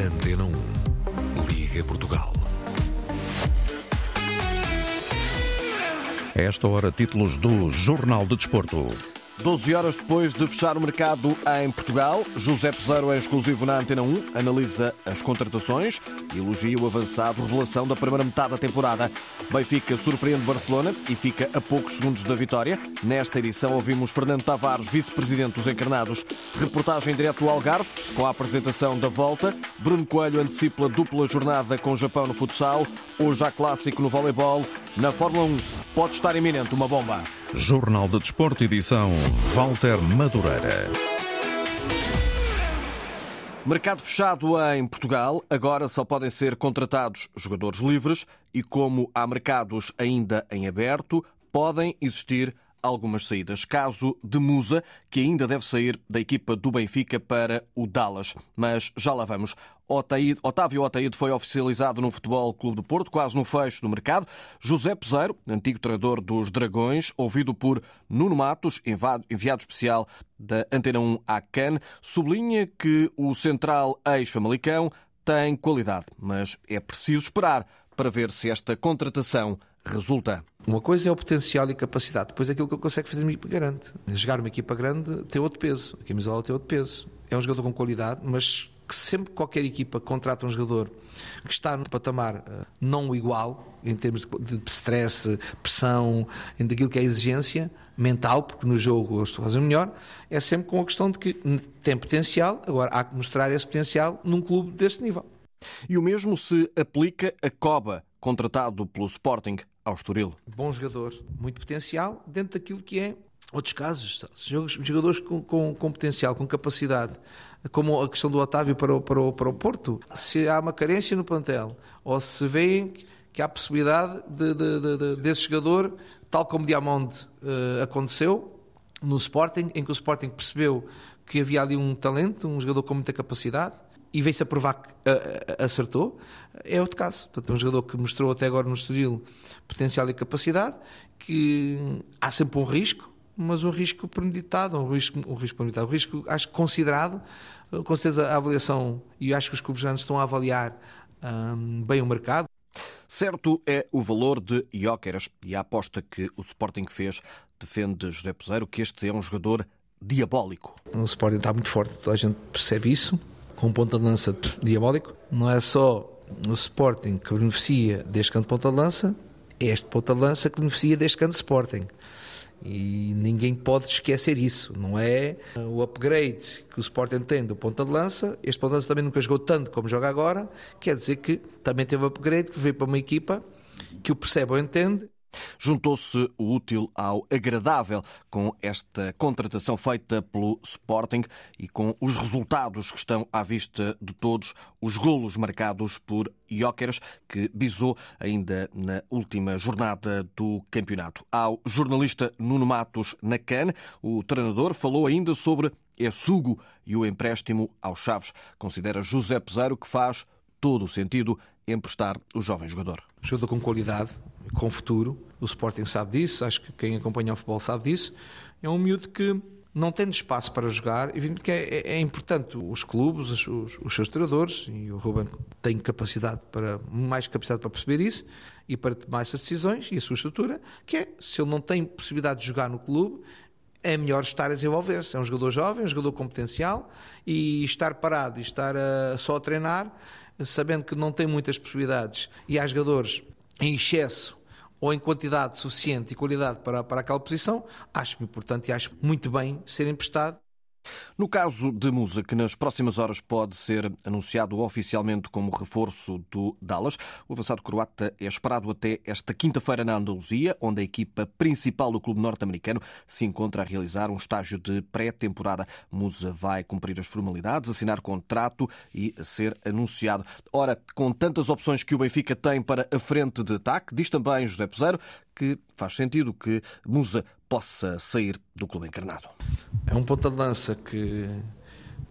Antena 1. Liga Portugal. A esta hora, títulos do Jornal de Desporto. 12 horas depois de fechar o mercado em Portugal, José Pesaro é exclusivo na Antena 1, analisa as contratações e elogia o avançado revelação da primeira metade da temporada. Benfica surpreende Barcelona e fica a poucos segundos da vitória. Nesta edição ouvimos Fernando Tavares, vice-presidente dos Encarnados. Reportagem direto do Algarve, com a apresentação da volta. Bruno Coelho antecipa a dupla jornada com o Japão no futsal. Hoje há clássico no voleibol. Na Fórmula 1 pode estar iminente uma bomba. Jornal de Desporto, edição Walter Madureira. Mercado fechado em Portugal, agora só podem ser contratados jogadores livres e, como há mercados ainda em aberto, podem existir algumas saídas. Caso de Musa, que ainda deve sair da equipa do Benfica para o Dallas. Mas já lá vamos. Otávio Otaíde foi oficializado no Futebol Clube do Porto, quase no fecho do mercado. José Peseiro, antigo treinador dos Dragões, ouvido por Nuno Matos, enviado especial da Antena 1 à CAN, sublinha que o central ex-Famalicão tem qualidade, mas é preciso esperar para ver se esta contratação resulta. Uma coisa é o potencial e capacidade, depois aquilo que eu consigo fazer uma equipa grande. Jogar uma equipa grande tem outro peso, a camisola tem outro peso. É um jogador com qualidade, mas que sempre que qualquer equipa contrata um jogador que está no patamar eh, não igual, em termos de stress, pressão, daquilo que é a exigência mental, porque no jogo eu estou a fazer melhor, é sempre com a questão de que tem potencial, agora há que mostrar esse potencial num clube desse nível. E o mesmo se aplica a Coba, contratado pelo Sporting ao Estoril. Bom jogador, muito potencial, dentro daquilo que é outros casos, jogadores com, com, com, potencial, com capacidade, como a questão do Otávio para o, para, o, para o Porto. Se há uma carência no plantel, ou se veem que há possibilidade de, de, de, desse jogador, tal como Diamond uh, aconteceu no Sporting, em que o Sporting percebeu que havia ali um talento, um jogador com muita capacidade, e veio-se a provar que uh, acertou, é outro caso. Portanto, é um jogador que mostrou até agora no Estoril potencial e capacidade, que há sempre um risco, mas um risco premeditado, um risco, um risco premeditado, um risco, acho considerado, com certeza a avaliação, e acho que os clubes grandes estão a avaliar um, bem o mercado. Certo é o valor de Jóqueras e a aposta que o Sporting fez defende José Peseiro que este é um jogador diabólico. O Sporting está muito forte, toda a gente percebe isso, com um ponta de lança diabólico. Não é só o Sporting que beneficia deste canto de ponta de lança, é este ponta de lança que beneficia deste canto de Sporting. E ninguém pode esquecer isso. Não é o upgrade que o Sporting tem do ponta de lança. Este ponta de lança também nunca jogou tanto como joga agora. Quer dizer que também teve upgrade que veio para uma equipa que o percebe ou entende Juntou-se o útil ao agradável com esta contratação feita pelo Sporting e com os resultados que estão à vista de todos, os golos marcados por Jóqueres, que bisou ainda na última jornada do campeonato. Ao jornalista Nuno Matos na CAN, o treinador falou ainda sobre Essugo e o empréstimo aos Chaves. Considera José Pesaro que faz todo o sentido emprestar o jovem jogador. Jogador com qualidade, com futuro. O Sporting sabe disso, acho que quem acompanha o futebol sabe disso. É um miúdo que não tendo espaço para jogar, que é, é, é importante os clubes, os, os, os, seus treinadores, e o Ruben tem capacidade para, mais capacidade para perceber isso e para tomar essas decisões e a sua estrutura, que é, se ele não tem possibilidade de jogar no clube, é melhor estar a desenvolver-se. É um jogador jovem, um jogador com potencial, e estar parado e estar a, só a treinar, sabendo que não tem muitas possibilidades, e há jogadores em excesso ou em quantidade suficiente e qualidade para, para aquela posição, acho importante e acho muito bem ser emprestado no caso de Musa, que nas próximas horas pode ser anunciado oficialmente como reforço do Dallas, o avançado croata é esperado até esta quinta-feira na Andaluzia, onde a equipa principal do clube norte-americano se encontra a realizar um estágio de pré-temporada. Musa vai cumprir as formalidades, assinar contrato e ser anunciado. Ora, com tantas opções que o Benfica tem para a frente de ataque, diz também José Peseiro que faz sentido que Musa possa sair do clube encarnado. É um ponta de lança que,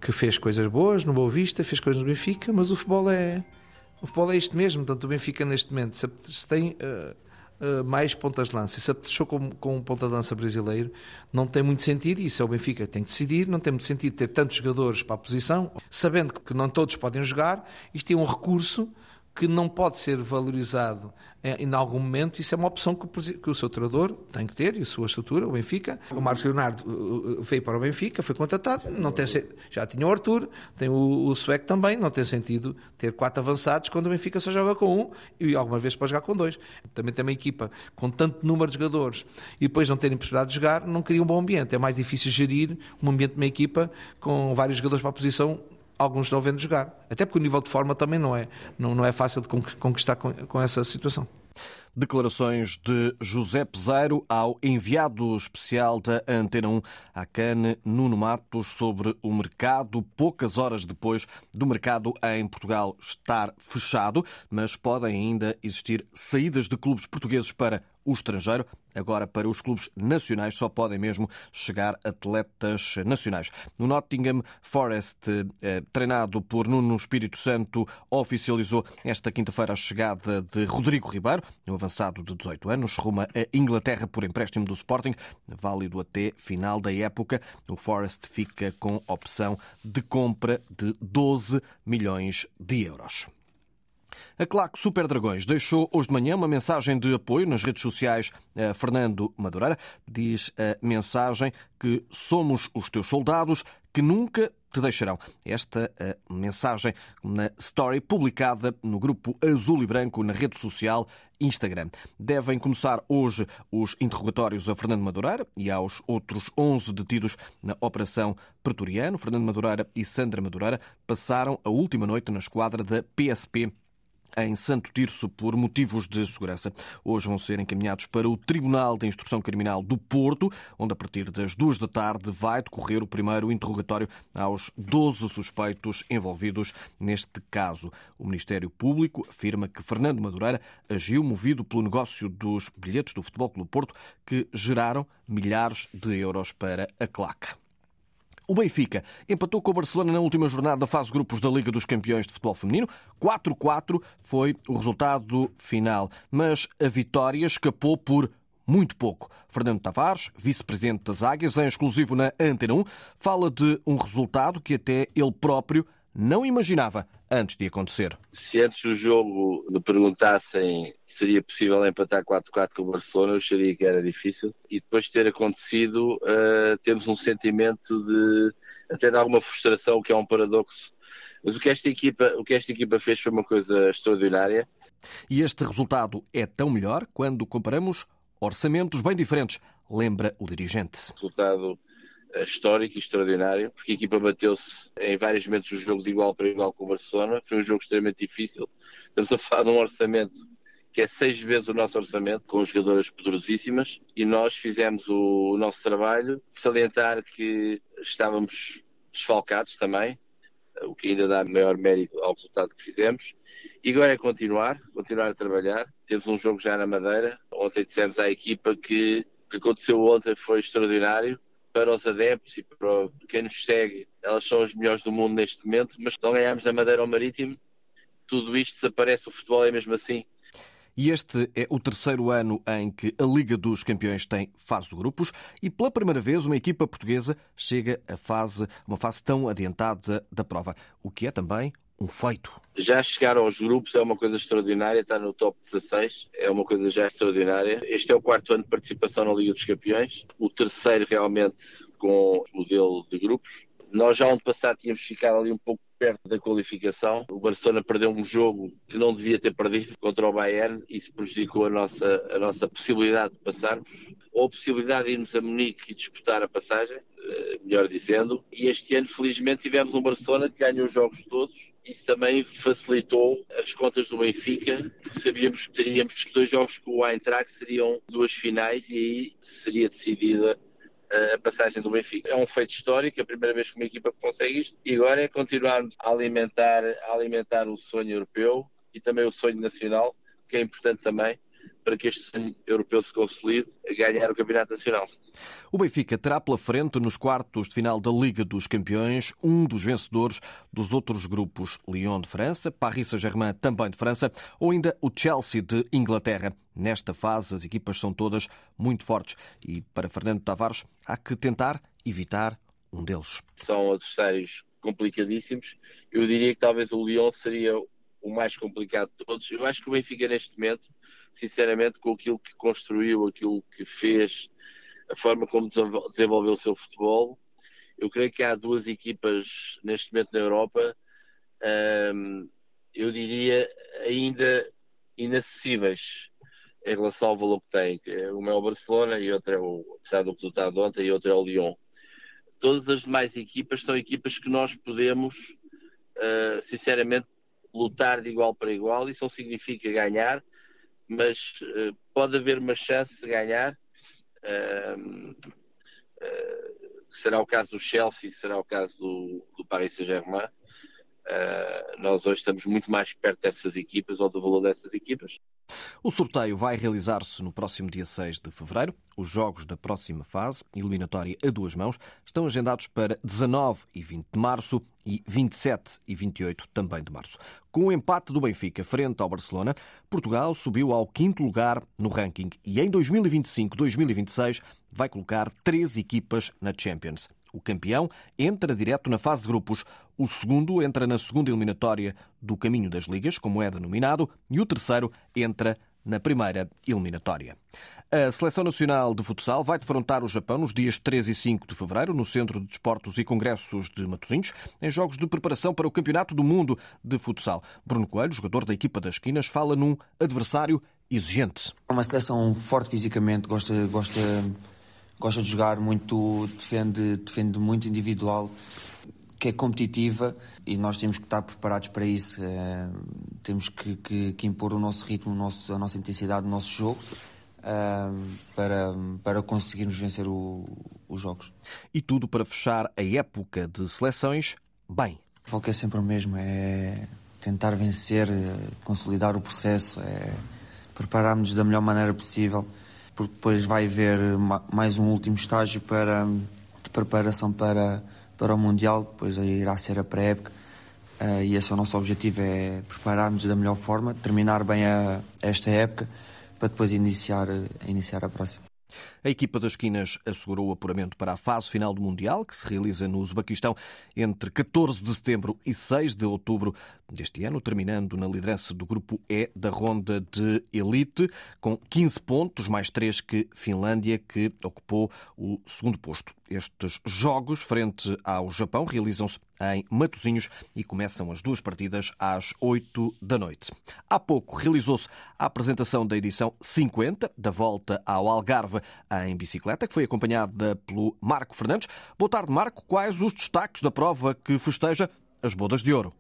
que fez coisas boas no Boa Vista, fez coisas no Benfica, mas o futebol é o futebol é isto mesmo. Portanto, o Benfica neste momento se tem uh, uh, mais pontas de lança. E se apetechou com, com um ponta de lança brasileiro, não tem muito sentido, isso é o Benfica tem que decidir, não tem muito sentido ter tantos jogadores para a posição, sabendo que não todos podem jogar, isto é um recurso que não pode ser valorizado em algum momento, isso é uma opção que o, que o seu treinador tem que ter, e a sua estrutura, o Benfica. O Marcos Leonardo uh, uh, veio para o Benfica, foi contratado, não tem, já tinha o Arthur, tem o, o Sueco também, não tem sentido ter quatro avançados quando o Benfica só joga com um e algumas vezes pode jogar com dois. Também tem uma equipa com tanto número de jogadores e depois não terem possibilidade de jogar, não cria um bom ambiente. É mais difícil gerir um ambiente de uma equipa com vários jogadores para a posição alguns estão vendo jogar. Até porque o nível de forma também não é, não, não é fácil de conquistar com, com essa situação. Declarações de José Peseiro ao enviado especial da Antena 1 à Cane, Nuno Matos, sobre o mercado, poucas horas depois do mercado em Portugal estar fechado, mas podem ainda existir saídas de clubes portugueses para o estrangeiro. Agora, para os clubes nacionais, só podem mesmo chegar atletas nacionais. No Nottingham Forest, eh, treinado por Nuno Espírito Santo, oficializou esta quinta-feira a chegada de Rodrigo Ribeiro, um avançado de 18 anos, rumo a Inglaterra por empréstimo do Sporting, válido até final da época. O Forest fica com opção de compra de 12 milhões de euros. A Claque Super Dragões deixou hoje de manhã uma mensagem de apoio nas redes sociais a Fernando Madureira. Diz a mensagem que somos os teus soldados que nunca te deixarão. Esta mensagem na story publicada no grupo Azul e Branco na rede social Instagram. Devem começar hoje os interrogatórios a Fernando Madureira e aos outros 11 detidos na Operação Pretoriano. Fernando Madureira e Sandra Madureira passaram a última noite na esquadra da PSP em Santo Tirso por motivos de segurança. Hoje vão ser encaminhados para o Tribunal de Instrução Criminal do Porto, onde a partir das duas da tarde vai decorrer o primeiro interrogatório aos 12 suspeitos envolvidos neste caso. O Ministério Público afirma que Fernando Madureira agiu movido pelo negócio dos bilhetes do Futebol Clube Porto que geraram milhares de euros para a claque. O Benfica empatou com o Barcelona na última jornada da fase grupos da Liga dos Campeões de Futebol Feminino. 4-4 foi o resultado final, mas a vitória escapou por muito pouco. Fernando Tavares, vice-presidente das Águias, em exclusivo na Antena 1, fala de um resultado que até ele próprio não imaginava antes de acontecer. Se antes do jogo me perguntassem se seria possível empatar 4-4 com o Barcelona, eu acharia que era difícil. E depois de ter acontecido, uh, temos um sentimento de até de alguma frustração, o que é um paradoxo. Mas o que esta equipa, o que esta equipa fez foi uma coisa extraordinária. E este resultado é tão melhor quando comparamos orçamentos bem diferentes, lembra o dirigente. Resultado histórico e extraordinário, porque a equipa bateu-se em vários momentos do jogo de igual para igual com o Barcelona. Foi um jogo extremamente difícil. Estamos a falar de um orçamento que é seis vezes o nosso orçamento, com jogadoras poderosíssimas, e nós fizemos o, nosso trabalho, salientar que estávamos desfalcados também, o que ainda dá maior mérito ao resultado que fizemos. E agora é continuar, continuar a trabalhar. Temos um jogo já na Madeira. Ontem dissemos à equipa que o que aconteceu ontem foi extraordinário para os adeptos e para quem nos segue, elas são as melhores do mundo neste momento, mas se não ganharmos na Madeira ou Marítimo, tudo isto desaparece, o futebol é mesmo assim. E este é o terceiro ano em que a Liga dos Campeões tem fase de grupos e pela primeira vez uma equipa portuguesa chega a fase, uma fase tão adiantada da prova, o que é também um feito. Já chegar aos grupos é uma coisa extraordinária, estar no top 16 é uma coisa já extraordinária. Este é o quarto ano de participação na Liga dos Campeões, o terceiro realmente com o modelo de grupos. Nós já ano passado tínhamos ficado ali um pouco perto da qualificação. O Barcelona perdeu um jogo que não devia ter perdido contra o Bayern isso prejudicou a nossa, a nossa possibilidade de passarmos, ou a possibilidade de irmos a Munique e disputar a passagem, eh, melhor dizendo. E este ano, felizmente, tivemos um Barcelona que ganhou os jogos todos isso também facilitou as contas do Benfica, porque sabíamos que teríamos dois jogos com o Eintracht, seriam duas finais e aí seria decidida a passagem do Benfica. É um feito histórico, é a primeira vez que uma equipa consegue isto, e agora é continuarmos a alimentar, a alimentar o sonho europeu e também o sonho nacional, que é importante também, para que este sonho europeu se consolide a ganhar o Campeonato Nacional. O Benfica terá pela frente, nos quartos de final da Liga dos Campeões, um dos vencedores dos outros grupos, Lyon de França, Paris Saint-Germain também de França, ou ainda o Chelsea de Inglaterra. Nesta fase, as equipas são todas muito fortes e, para Fernando Tavares, há que tentar evitar um deles. São adversários complicadíssimos. Eu diria que talvez o Lyon seria o mais complicado de todos. Eu acho que o Benfica, neste momento, sinceramente, com aquilo que construiu, aquilo que fez, a forma como desenvolveu o seu futebol, eu creio que há duas equipas neste momento na Europa, hum, eu diria, ainda inacessíveis em relação ao valor que tem. Uma é o Barcelona e outra é o, apesar do resultado de ontem, e outra é o Lyon. Todas as demais equipas são equipas que nós podemos, uh, sinceramente, lutar de igual para igual. Isso não significa ganhar, mas uh, pode haver uma chance de ganhar. Uh, será o caso do Chelsea, será o caso do, do Paris Saint-Germain. Nós hoje estamos muito mais perto dessas equipas ou do valor dessas equipas. O sorteio vai realizar-se no próximo dia 6 de fevereiro. Os jogos da próxima fase, eliminatória a duas mãos, estão agendados para 19 e 20 de março e 27 e 28 também de março. Com o empate do Benfica frente ao Barcelona, Portugal subiu ao quinto lugar no ranking e em 2025-2026 vai colocar três equipas na Champions. O campeão entra direto na fase de grupos, o segundo entra na segunda eliminatória do caminho das ligas, como é denominado, e o terceiro entra na primeira eliminatória. A Seleção Nacional de Futsal vai defrontar o Japão nos dias 3 e 5 de fevereiro no Centro de Desportos e Congressos de Matosinhos, em jogos de preparação para o Campeonato do Mundo de Futsal. Bruno Coelho, jogador da equipa das esquinas, fala num adversário exigente. É uma seleção forte fisicamente, gosta, gosta gosta de jogar muito, defende, defende muito individual, que é competitiva e nós temos que estar preparados para isso. É, temos que, que, que, impor o nosso ritmo, o nosso, a nossa intensidade, o nosso jogo. É, para, para conseguirmos vencer o, os jogos. E tudo para fechar a época de seleções bem. O foco é sempre o mesmo, é tentar vencer, é consolidar o processo, é prepararmos da melhor maneira possível porque depois vai haver mais um último estágio para, de preparação para, para o Mundial, depois irá ser a pré-época. Uh, e esse é o nosso objetivo, é prepararmos da melhor forma, terminar bem a, esta época, para depois iniciar, iniciar a próxima. A equipa das esquinas assegurou o apuramento para a fase final do Mundial, que se realiza no Uzbequistão entre 14 de setembro e 6 de outubro deste ano, terminando na liderança do grupo E da ronda de elite, com 15 pontos, mais 3 que Finlândia, que ocupou o segundo posto. Estes jogos, frente ao Japão, realizam-se em Matosinhos e começam as duas partidas às 8 da noite. Há pouco realizou-se a apresentação da edição 50 da volta ao Algarve em bicicleta, que foi acompanhada pelo Marco Fernandes. Boa tarde, Marco. Quais os destaques da prova que festeja as bodas de ouro?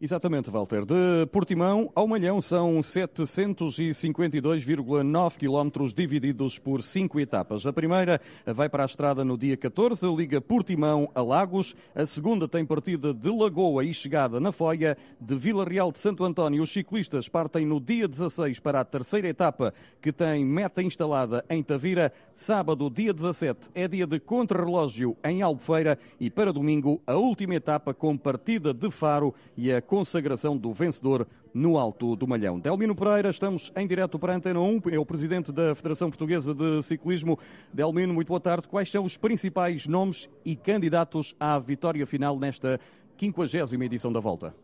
Exatamente, Walter. De Portimão ao Malhão são 752,9 quilómetros divididos por cinco etapas. A primeira vai para a estrada no dia 14, liga Portimão a Lagos. A segunda tem partida de Lagoa e chegada na Foia. De Vila Real de Santo António, os ciclistas partem no dia 16 para a terceira etapa, que tem meta instalada em Tavira. Sábado, dia 17, é dia de contrarrelógio em Albufeira e para domingo, a última etapa com partida de Faro e a consagração do vencedor no Alto do Malhão. Delmino Pereira, estamos em direto para a Antena 1, é o presidente da Federação Portuguesa de Ciclismo. Delmino, muito boa tarde. Quais são os principais nomes e candidatos à vitória final nesta 50 edição da Volta?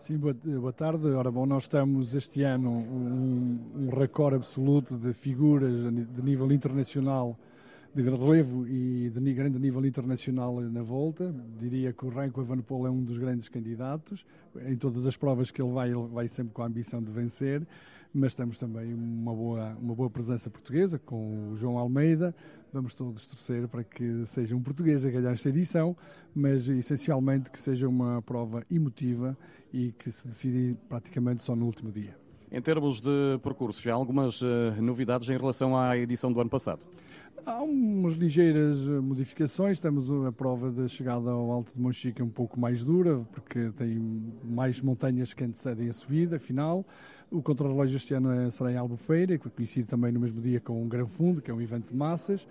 Sim, boa, boa, tarde. Ora bom, nós estamos este ano um, um recorde absoluto de figuras de nível internacional de relevo e de grande nível internacional na volta. Diria que o Renko Evenepoel é um dos grandes candidatos. Em todas as provas que ele vai, ele vai sempre com a ambição de vencer. Mas temos também uma boa, uma boa presença portuguesa com o João Almeida. Vamos todos torcer para que seja um português a ganhar esta edição, mas essencialmente que seja uma prova emotiva e que se decide praticamente só no último dia. Em termos de percurso, já há algumas uh, novidades em relação à edição do ano passado? Há umas ligeiras modificações. Temos a prova da chegada ao Alto de Monchique um pouco mais dura, porque tem mais montanhas que antecedem a subida final. O contrarrelógio este ano é, será em Albufeira, que coincide também no mesmo dia com o Gran Fundo, que é um evento de massas.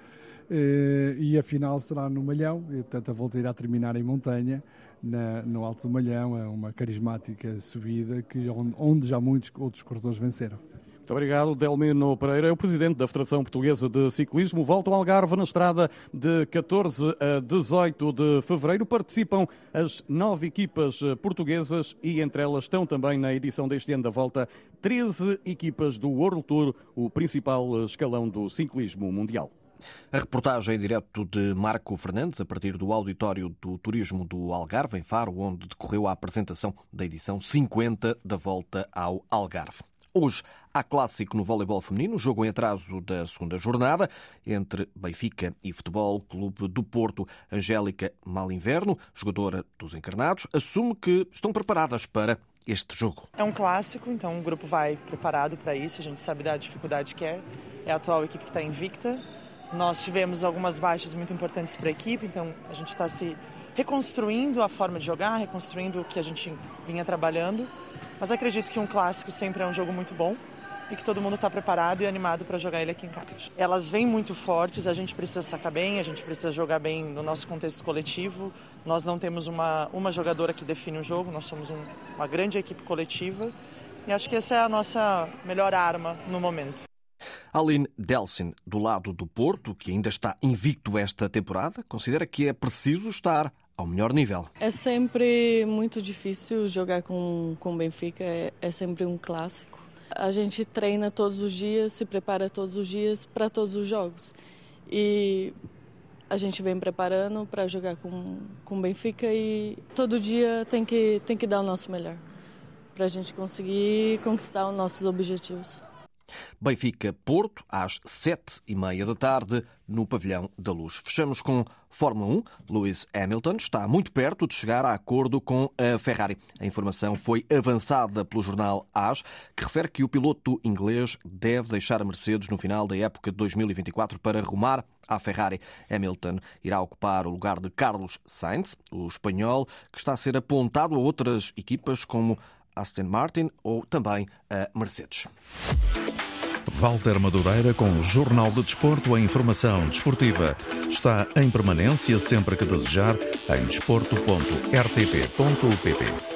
Eh, e a final será no Malhão, e, portanto a volta irá terminar em montanha, na, no Alto do Malhão, é uma carismática subida que, onde já muitos outros corredores venceram. Muito obrigado, Delmino Pereira, é o presidente da Federação Portuguesa de Ciclismo. Volta ao Algarve na estrada de 14 a 18 de fevereiro. Participam as nove equipas portuguesas e entre elas estão também na edição deste ano da volta 13 equipas do World Tour, o principal escalão do ciclismo mundial. A reportagem em direto de Marco Fernandes, a partir do auditório do Turismo do Algarve, em Faro, onde decorreu a apresentação da edição 50 da Volta ao Algarve. Hoje há clássico no voleibol feminino, jogo em atraso da segunda jornada entre Benfica e Futebol Clube do Porto. Angélica Malinverno, jogadora dos Encarnados, assume que estão preparadas para este jogo. É um clássico, então o grupo vai preparado para isso. A gente sabe da dificuldade que é. É a atual equipe que está invicta. Nós tivemos algumas baixas muito importantes para a equipe, então a gente está se reconstruindo a forma de jogar, reconstruindo o que a gente vinha trabalhando. Mas acredito que um clássico sempre é um jogo muito bom e que todo mundo está preparado e animado para jogar ele aqui em casa. Elas vêm muito fortes, a gente precisa sacar bem, a gente precisa jogar bem no nosso contexto coletivo. Nós não temos uma, uma jogadora que define o jogo, nós somos um, uma grande equipe coletiva e acho que essa é a nossa melhor arma no momento. Aline Delsin, do lado do Porto, que ainda está invicto esta temporada, considera que é preciso estar ao melhor nível. É sempre muito difícil jogar com o Benfica, é, é sempre um clássico. A gente treina todos os dias, se prepara todos os dias para todos os jogos. E a gente vem preparando para jogar com, o Benfica e todo dia tem que, tem que dar o nosso melhor para a gente conseguir conquistar os nossos objetivos. Benfica-Porto, às sete e meia da tarde, no Pavilhão da Luz. Fechamos com Fórmula 1. Lewis Hamilton está muito perto de chegar a acordo com a Ferrari. A informação foi avançada pelo jornal AS, que refere que o piloto inglês deve deixar a Mercedes no final da época de 2024 para rumar à Ferrari. Hamilton irá ocupar o lugar de Carlos Sainz, o espanhol, que está a ser apontado a outras equipas como Aston Martin ou também a Mercedes. Walter Madureira com o Jornal de Desporto, a informação desportiva. Está em permanência sempre que desejar em desporto.rtp.pt.